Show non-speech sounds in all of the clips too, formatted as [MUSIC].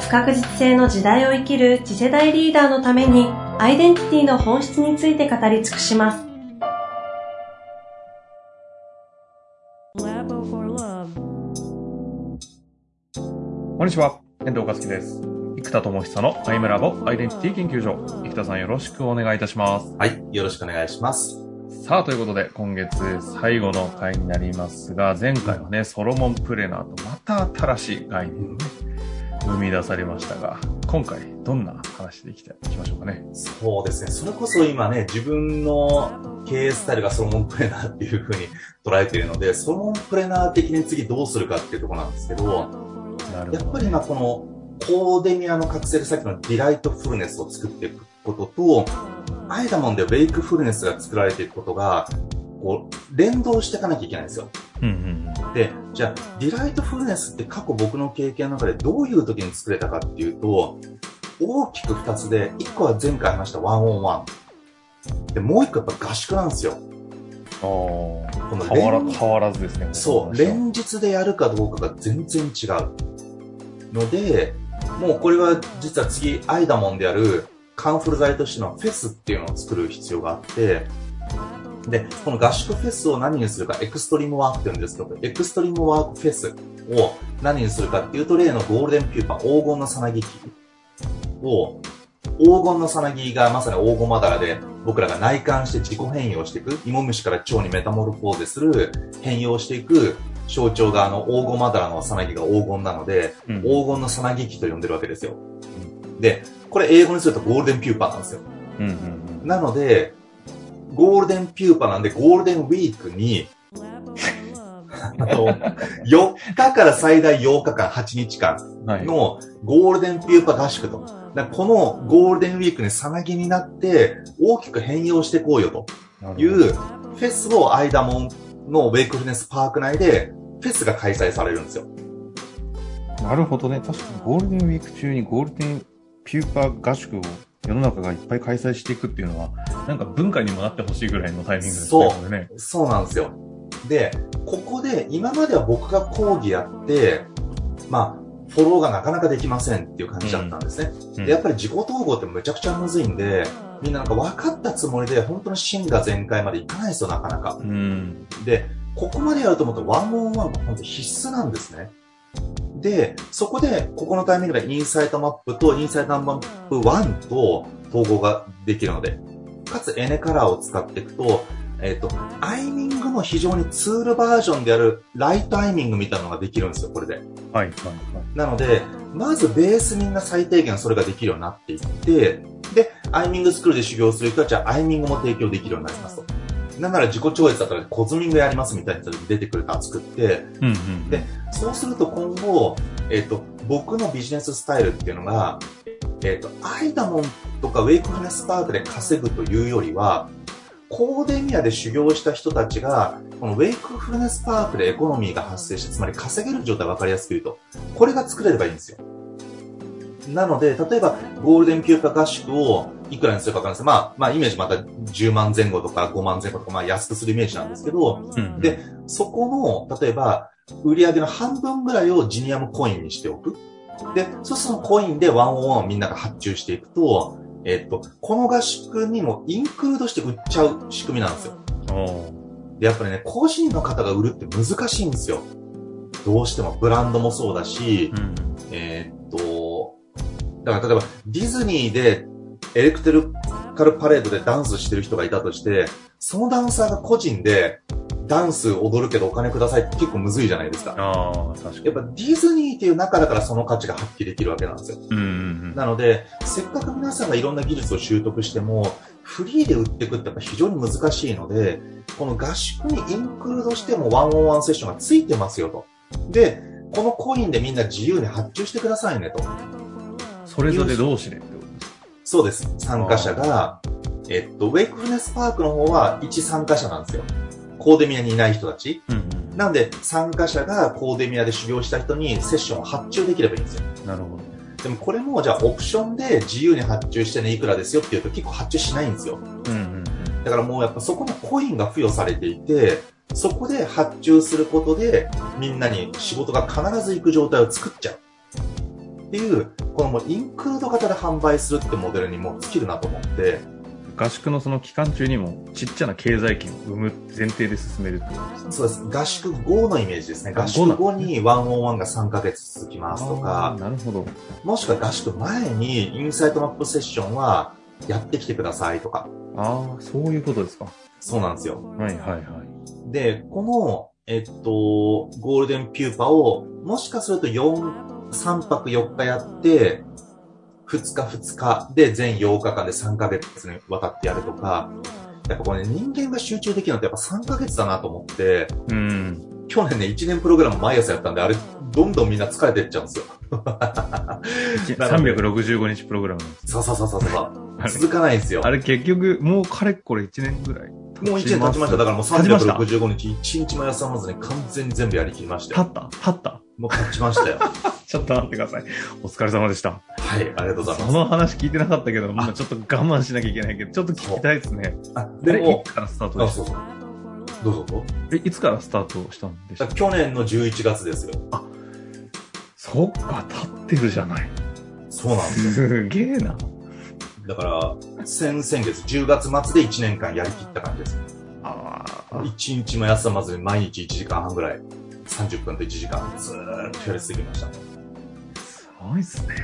不確実性の時代を生きる次世代リーダーのためにアイデンティティの本質について語り尽くします。こんにちは、遠藤和樹です。生田智久のアイムラボアイデンティティ研究所。生田さんよろしくお願いいたします。はい、よろしくお願いします。さあ、ということで、今月最後の回になりますが、前回はね、ソロモンプレナーとまた新しい概念をね、生み出されましたが、今回どんな話でいきたいきましょうかね。そうですね。それこそ今ね、自分の経営スタイルがソロモンプレナーっていうふうに捉えているので、ソロモンプレナー的に次どうするかっていうところなんですけど、どやっぱり今このコーデミアのカプセル先の delightfulness を作っていくことと、アイダモンで wakefulness が作られていくことが、こう、連動していかなきゃいけないんですよ。うんうん、で、じゃあ、 delightfulness って過去僕の経験の中でどういう時に作れたかっていうと、大きく二つで、一個は前回話した one on oneン。で、もう一個やっぱ合宿なんですよ。この変わら変わらずですね。そう、連日でやるかどうかが全然違う。ので、もうこれは実は次、アイダモンであるカンフル剤としてのフェスっていうのを作る必要があって、で、この合宿フェスを何にするか、エクストリームワークって言うんですけど、エクストリームワークフェスを何にするかっていうと、例のゴールデンピューパー、黄金のさなぎ機を、黄金のさなぎがまさに黄金まだらで、僕らが内観して自己変容していく、芋虫から蝶にメタモルフォーゼする、変容していく象徴があの黄金まだらのさなぎが黄金なので、うん、黄金のさなぎ機と呼んでるわけですよ。で、これ英語にするとゴールデンピューパーなんですよ。うんうんうん、なので、ゴールデンピューパーなんでゴールデンウィークに、あと、4日から最大8日間、8日間のゴールデンピューパー合宿と。このゴールデンウィークにさなぎになって大きく変容していこうよというフェスをアイダモンのウェイクフルネスパーク内でフェスが開催されるんですよ。なるほどね。確かにゴールデンウィーク中にゴールデンピューパー合宿を世の中がいっぱい開催していくっていうのは、なんか文化にもなってほしいぐらいのタイミングですね。そう。ね、そうなんですよ。で、ここで今までは僕が講義やって、まあ、フォローがなかなかできませんっていう感じだったんですね。うん、でやっぱり自己統合ってめちゃくちゃむずいんで、みんななんか分かったつもりで本当に芯が全開までいかないですよ、なかなか。うん、で、ここまでやると思うとワンオンワンが本当必須なんですね。で、そこで、ここのタイミングでインサイトマップとインサイトマップ1と統合ができるので、かつエネカラーを使っていくと、えっ、ー、と、アイミングの非常にツールバージョンであるライトアイミングみたいなのができるんですよ、これで。はい、はい、はい。なので、まずベースみんな最低限それができるようになっていって、で、アイミングスクールで修行する人たちはアイミングも提供できるようになりますと。なんなら自己超越だったらコズミングやりますみたいな人に出てくるか作って、うんうん、で、そうすると今後、えっ、ー、と、僕のビジネススタイルっていうのが、えっ、ー、と、アイダモンとかウェイクフネスパークで稼ぐというよりは、コーデミアで修行した人たちが、このウェイクフルネスパークでエコノミーが発生して、つまり稼げる状態を分かりやすく言うと、これが作れればいいんですよ。なので、例えば、ゴールデンピュー合宿をいくらにするかわかんないですまあ、まあ、イメージまた10万前後とか5万前後とか、まあ、安くするイメージなんですけど、うん、で、そこの、例えば、売上の半分ぐらいをジニアムコインにしておく。で、そうするとコインでワンオンワンをみんなが発注していくと、えっと、この合宿にもインクルードして売っちゃう仕組みなんですよ。で、やっぱりね、個人の方が売るって難しいんですよ。どうしてもブランドもそうだし、うん、えー、っと、だから例えばディズニーでエレクトリカルパレードでダンスしてる人がいたとして、そのダンサーが個人でダンス踊るけどお金くださいって結構むずいじゃないですか。ああ、確かに。やっぱディズニーっていう中だからその価値が発揮できるわけなんですよ。うん、なので、せっかく皆さんがいろんな技術を習得しても、フリーで売っていくってやっぱ非常に難しいので、この合宿にインクルードしてもワンオンワンセッションがついてますよと。で、このコインでみんな自由に発注してくださいねと。それぞれ同士でってことですか？そうです。参加者が、えっと、ウェイクフルネスパークの方は一参加者なんですよ。コーデミアにいない人たち。うんうんなんで、参加者がコーデミアで修行した人にセッションを発注できればいいんですよ。なるほど。でもこれも、じゃあオプションで自由に発注してね、いくらですよって言うと結構発注しないんですよ。うんうんだからもうやっぱそこにコインが付与されていて、そこで発注することで、みんなに仕事が必ず行く状態を作っちゃう。っていう、このもうインクルード型で販売するってモデルにもう尽きるなと思って、合宿のその期間中にもちっちゃな経済圏を生む前提で進める。そうです。合宿後のイメージですね。あ合宿後にワンオンワンが3ヶ月続きますとか、なるほど。もしくは合宿前にインサイトマップセッションはやってきてくださいとか。ああ、そういうことですか。そうなんですよ。はいはいはい。で、この、えっと、ゴールデンピューパを、もしかすると4、3泊4日やって、2日2日で全8日間で3ヶ月にわたってやるとか、やっぱこれね、人間が集中できるのってやっぱ3ヶ月だなと思って、うん。去年ね、1年プログラム毎朝やったんで、あれ、どんどんみんな疲れてっちゃうんですよ。365 [LAUGHS] 日プログラム。そうそうそうそう続かないんですよ。あれ結局、もうかれっこれ1年ぐらい。もう1年経ちました。だからもう経ちました365日、1日も休まずに完全に全部やりきりましたよ。経った？経った？もう経ちましたよ。[LAUGHS] ちょっと待ってください。お疲れ様でした。はい、ありがとうございます。その話聞いてなかったけど、まあちょっと我慢しなきゃいけないけど、ちょっと聞きたいですね。あ、で、でもい、つからスタートあ、でした？そうそう。どうぞどうぞ。え、いつからスタートしたんでしただ去年の11月ですよ。そっか、経ってるじゃない。そうなんですよ。すげえな。だから、先、先月、10月末で1年間やりきった感じです。あ1日も休まずに毎日1時間半ぐらい、30分と1時間、ずーっとやり続けました。すごいっすね。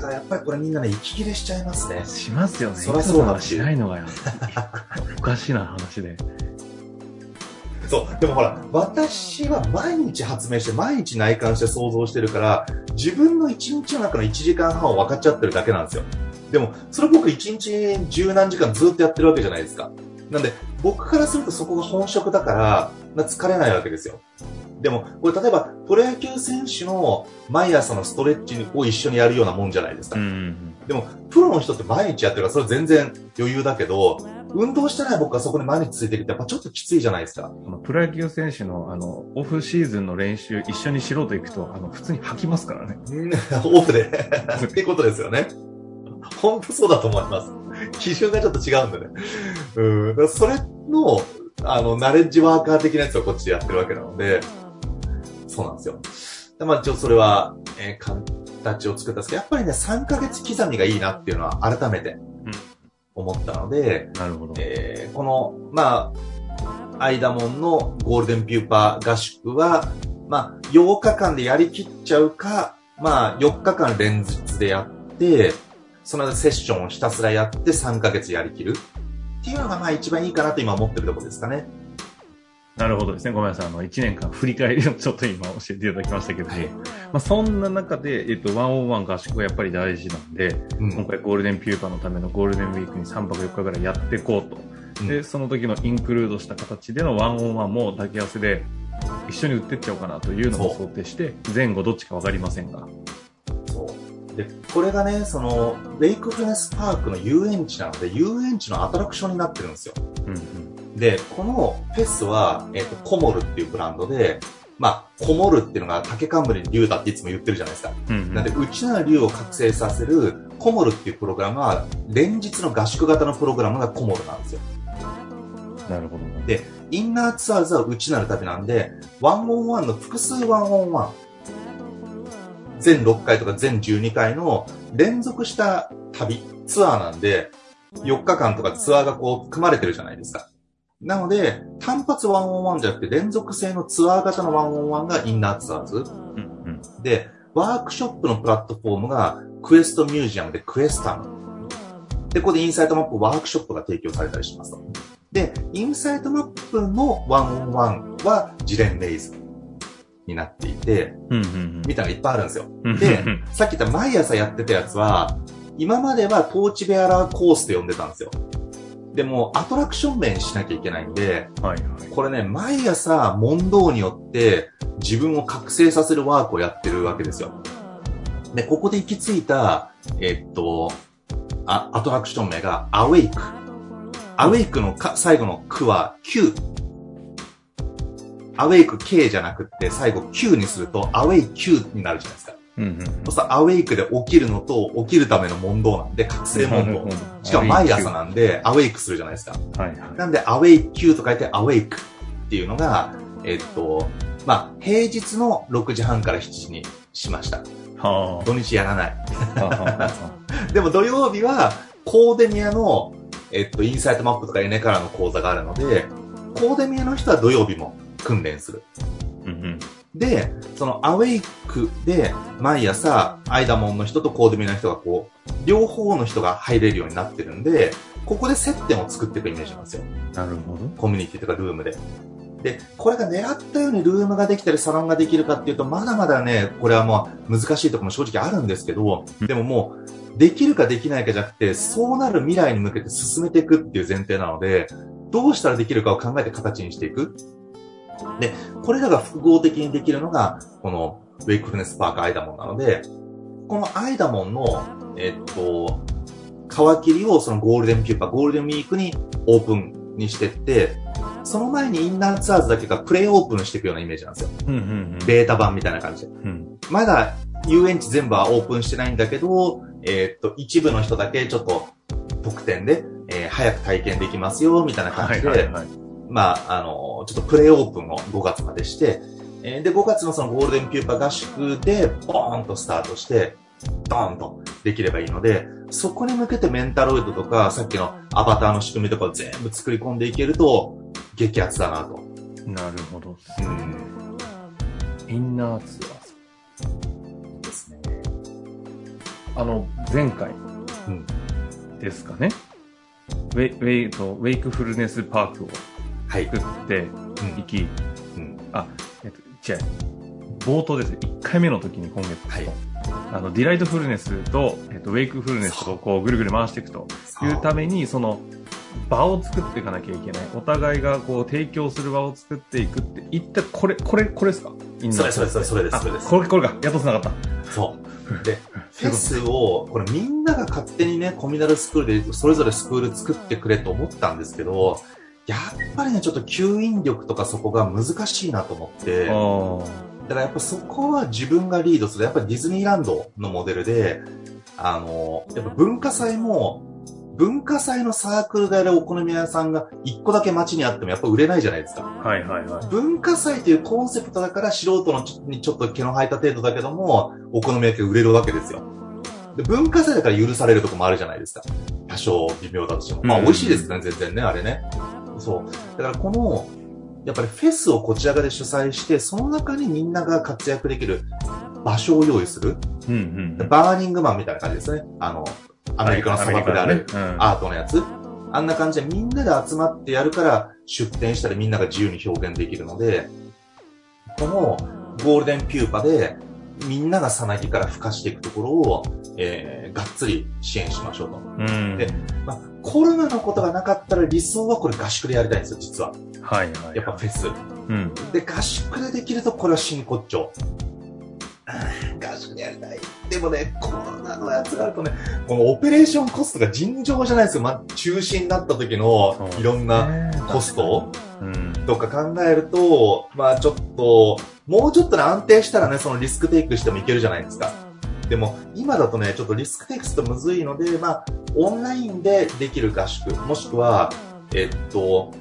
ただやっぱりこれみんなね、息切れしちゃいますね。しますよね。そらそうなんいつもはしないのがよ。おかしな話で。[LAUGHS] そう。でもほら、私は毎日発明して、毎日内観して想像してるから、自分の1日の中の1時間半を分かっちゃってるだけなんですよ。でも、それ僕1日十何時間ずっとやってるわけじゃないですか。なんで、僕からするとそこが本職だから、な疲れないわけですよ。でも、これ例えば、プロ野球選手の毎朝のストレッチを一緒にやるようなもんじゃないですか。ん。でも、プロの人って毎日やってるから、それ全然余裕だけど、運動してない僕がそこに毎日ついてきて、やっぱちょっときついじゃないですか。このプロ野球選手の、あの、オフシーズンの練習一緒にしろと行くと、あの、普通に吐きますからね。[LAUGHS] オフで。っていうことですよね。本当そうだと思います。基準がちょっと違うんでね。うん。それの、あの、ナレッジワーカー的なやつをこっちでやってるわけなので、そうなんですよ。でまあ、一応それは、えー形を作ったんですけど、やっぱりね、3ヶ月刻みがいいなっていうのは改めて思ったので、なるほど。えーこの、まあ、アイダモンのゴールデンピューパー合宿は、まあ、8日間でやりきっちゃうか、まあ、4日間連日でやって、その後セッションをひたすらやって3ヶ月やりきるっていうのが、まあ、一番いいかなと今思ってるところですかね。なるほどですね。ごめんなさい。あの、1年間振り返りをちょっと今教えていただきましたけど、まあ、そんな中で、えっと、ワンオンワン合宿がやっぱり大事なんで、うん今回ゴールデンピューパーのためのゴールデンウィークに3泊4日ぐらいやっていこうと。うんで、その時のインクルードした形でのワンオンワンも抱き合わせで一緒に売ってっちゃおうかなというのも想定して、前後どっちかわかりませんが。で、これがね、その、ウェイクフルネスパークの遊園地なので、遊園地のアトラクションになってるんですよ。うんうん。で、このフェスは、えっ、と、コモルっていうブランドで、まあ、コモルっていうのが竹冠竜だっていつも言ってるじゃないですか。うんうんなんで、内な竜を覚醒させるコモルっていうプログラムは、連日の合宿型のプログラムがコモルなんですよ。なるほど。で、 inner tours は内なる旅なんで、 one on one の複数 one on one。全6回とか全12回の連続した旅、ツアーなんで、4日間とかツアーがこう組まれてるじゃないですか。なので、単発 one on one じゃなくて連続性のツアー型の one on one が inner tours。うんうん。で、ワークショップのプラットフォームが quest museum でクエスタム。で、ここでインサイトマップワークショップが提供されたりしますと。で、インサイトマップのワンオンワンはジレンレイズになっていて、うんうんみたいなのがいっぱいあるんですよ。うん。で、さっき言った毎朝やってたやつは、今まではトーチベアラーコースと呼んでたんですよ。でも、アトラクション名にしなきゃいけないんで、はいはい。これね、毎朝問答によって自分を覚醒させるワークをやってるわけですよ。で、ここで行き着いた、えっと、あアトラクション名がアウェイク。アウェイクのか最後の句は Q。アウェイク K じゃなくって最後 Q にするとアウェイ Q になるじゃないですか。うんうんそうするとアウェイクで起きるのと起きるための問答なんで、覚醒問答。しかも毎朝なんでアウェイクするじゃないですか。はいはい。なんで、アウェイ Q と書いてアウェイクっていうのが、えっと、まあ、平日の6時半から7時にしました。は土日やらない。[LAUGHS] でも土曜日は、コーデミアの、えっと、インサイトマップとかエネカラーの講座があるので、コーデミアの人は土曜日も訓練する。うんうん。で、そのアウェイクで、毎朝、アイダモンの人とコーデミアの人がこう、両方の人が入れるようになってるんで、ここで接点を作っていくイメージなんですよ。なるほど。コミュニティとかルームで。で、これが狙ったようにルームができたりサロンができるかっていうと、まだまだね、これはもう難しいところも正直あるんですけど、でももう、できるかできないかじゃなくて、そうなる未来に向けて進めていくっていう前提なので、どうしたらできるかを考えて形にしていく。で、これらが複合的にできるのが、このウェイクフルネスパークアイダモンなので、このアイダモンの、えっと、皮切りをそのゴールデンピューパー、ゴールデンウィークにオープンにしてって、その前にインナーツアーズだけがプレイオープンしていくようなイメージなんですよ。うんうんうん。ベータ版みたいな感じで。うん。まだ遊園地全部はオープンしてないんだけど、えーっと、一部の人だけちょっと特典で、えー早く体験できますよ、みたいな感はじで、いはいはい。まあ、あの、ちょっとプレイオープンを5月までして、えーで、5月のそのゴールデンピューパー合宿で、ボーンとスタートして、ドーンとできればいいので、そこに向けてメンタロイドとか、さっきのアバターの仕組みとかを全部作り込んでいけると、激アツだなと。なるほど。うん。インナーツアーですね。ズ。あの、前回うんですかね。ウェイ、ウェイと、ウェイクフルネスパークをはい。作ってうんいき、うん。あ、えっと、違う。冒頭ですね。1回目の時に今月はいあの、 delightfulness と、えっと、 wakefulness をこうぐるぐる回していくというために、その、場を作っていかなきゃいけない。お互いがこう提供する場を作っていくって、一体これ、これ、これですか？それそれそれそれです、あそれです。これ、これか。やっと繋がった。そう。で、フェスを、これみんなが勝手にね、 communal school でそれぞれスクール作ってくれと思ったんですけど、やっぱりね、ちょっと吸引力とかそこが難しいなと思って、だからやっぱそこは自分がリードする。やっぱりディズニーランドのモデルで、あの、やっぱ文化祭も、文化祭のサークルであるお好み屋さんが一個だけ街にあってもやっぱ売れないじゃないですか。はいはいはい。文化祭というコンセプトだから素人のちにちょっと毛の生えた程度だけども、お好み焼きが売れるわけですよ。で文化祭だから許されるとこもあるじゃないですか。多少微妙だとしても。まあうん美味しいですね、全然ね、あれね。そう。だからこの、やっぱりフェスをこちら側で主催して、その中にみんなが活躍できる場所を用意する。うんうんうん。バーニングマンみたいな感じですね。あの、アメリカの砂漠である。アートのやつ。あんな感じでみんなで集まってやるから出展したりみんなが自由に表現できるので、このゴールデンピューパでみんながさなぎから孵化していくところを、えー、がっつり支援しましょうと。うん。でまあ、コロナのことがなかったら理想はこれ合宿でやりたいんですよ、実は。はいはい。やっぱフェス。うん。で、合宿でできるとこれは真骨頂。合宿でやりたい。でもね、コロナのやつがあるとね、このオペレーションコストが尋常じゃないですよ。まあ、中止になった時のいろんなコストうん。とか考えると、まあちょっと、もうちょっとね、安定したらね、そのリスクテイクしてもいけるじゃないですか。でも、今だとね、ちょっとリスクテイクするとむずいので、まあ、オンラインでできる合宿、もしくは、えっと、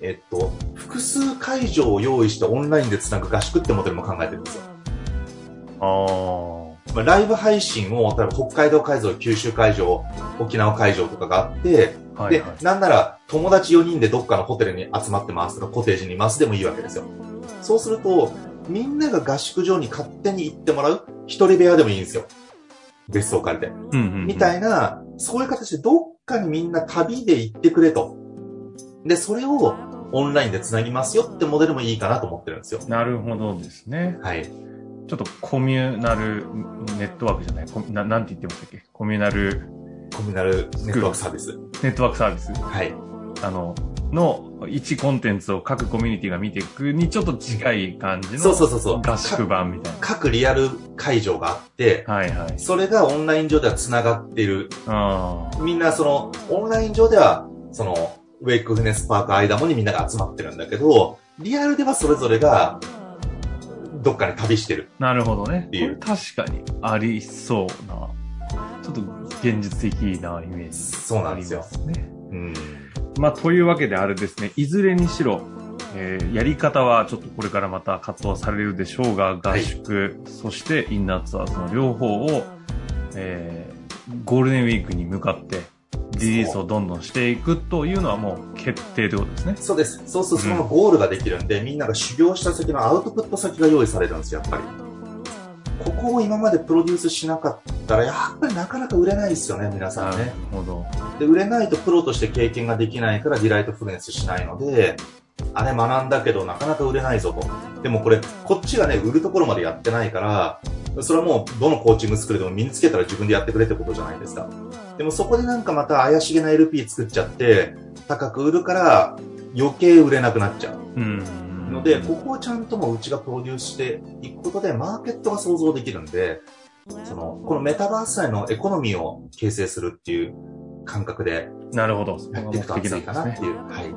えっと、複数会場を用意してオンラインでつなぐ合宿ってモデルも考えてるんですよ。あまあ、ライブ配信を、例えば北海道会場、九州会場、沖縄会場とかがあって、あ。はいではい。、なんなら友達4人でどっかのホテルに集まってますとか、コテージにいますでもいいわけですよ。そうすると、みんなが合宿場に勝手に行ってもらう一人部屋でもいいんですよ。別荘借りて。うんうんうん。みたいな、そういう形でどっかにみんな旅で行ってくれと。で、それをオンラインで繋ぎますよってモデルもいいかなと思ってるんですよ。なるほどですね。はい。ちょっとコミュナルネットワークじゃない、コミななんて言ってましたっけ？コミュナルコミュナルネットワークサービス。ネットワークサービス。はい。あの、の一コンテンツを各コミュニティが見ていくにちょっと近い感じのそうそうそうそう。合宿版みたいな。各リアル会場があって、はいはい。それがオンライン上では繋がっている。あみんなその、オンライン上では、その、ウェイクフネスパークアイダモにみんなが集まってるんだけど、リアルではそれぞれが、どっかに旅してる。あ、なるほどね。こていうれ確かにありそうな、ちょっと現実的なイメージ。そうなんですよね。うん。まあ、というわけであれですね、いずれにしろ、えーやり方はちょっとこれからまた活動されるでしょうが、合宿、そしてインナーツアーズの両方を、えーゴールデンウィークに向かってリリースをどんどんしていくというのはもう決定ということですね。そうです。そうするとそのゴールができるんで、みんなが修行した先のアウトプット先が用意されるんですよ、やっぱり。ここを今までプロデュースしなかったら、やっぱりなかなか売れないですよね、皆さんなね。なるほど。で、売れないとプロとして経験ができないから delightfulness しないので、あれ学んだけどなかなか売れないぞと。でもこれ、こっちがね、売るところまでやってないから、それはもうどのコーチングスクールでも身につけたら自分でやってくれってことじゃないですか。でもそこでなんかまた怪しげな LP 作っちゃって、高く売るから余計売れなくなっちゃう。うん。ので、ここをちゃんともううちがプロデュースしていくことで、マーケットが想像できるんで、その、このメタバース内のエコノミーを形成するっていう感覚でなるほど。やっていくと的熱いかなっていう。はい。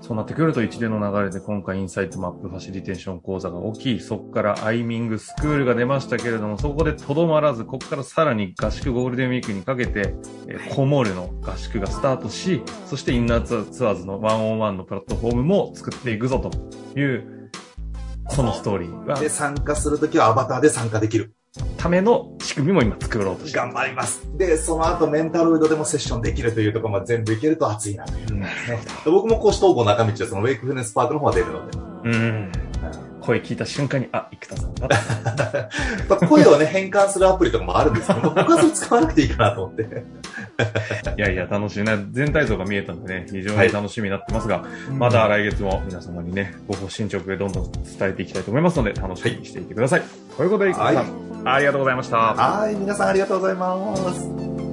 そうなってくると一連の流れで今回インサイトマップファシリテーション講座が起き、そこからアイミングスクールが出ましたけれども、そこでとどまらず、ここからさらに合宿ゴールデンウィークにかけて、えーコモールの合宿がスタートし、そしてインナーツアーツアーズのワンオンワンのプラットフォームも作っていくぞという、そのストーリーがで、参加するときはアバターで参加できる。ための仕組みも今作ろうとして頑張ります。で、その後メンタロイドでもセッションできるというところまで全部いけると熱いなという。なるで僕も講師統合中道でそのウェイクフルネスパークの方は出るので。うん。声聞いた瞬間に、あ、生田さんだ。[LAUGHS] まあ声をね、変換するアプリとかもあるんですけど、僕はそれ使わなくていいかなと思って。[LAUGHS] いやいや、楽しいな。全体像が見えたんでね、非常に楽しみになってますが、また来月も皆様にね、ご進捗でどんどん伝えていきたいと思いますので、楽しみにしていてください。ということで、生田さん、ありがとうございました。はい、皆さんありがとうございます。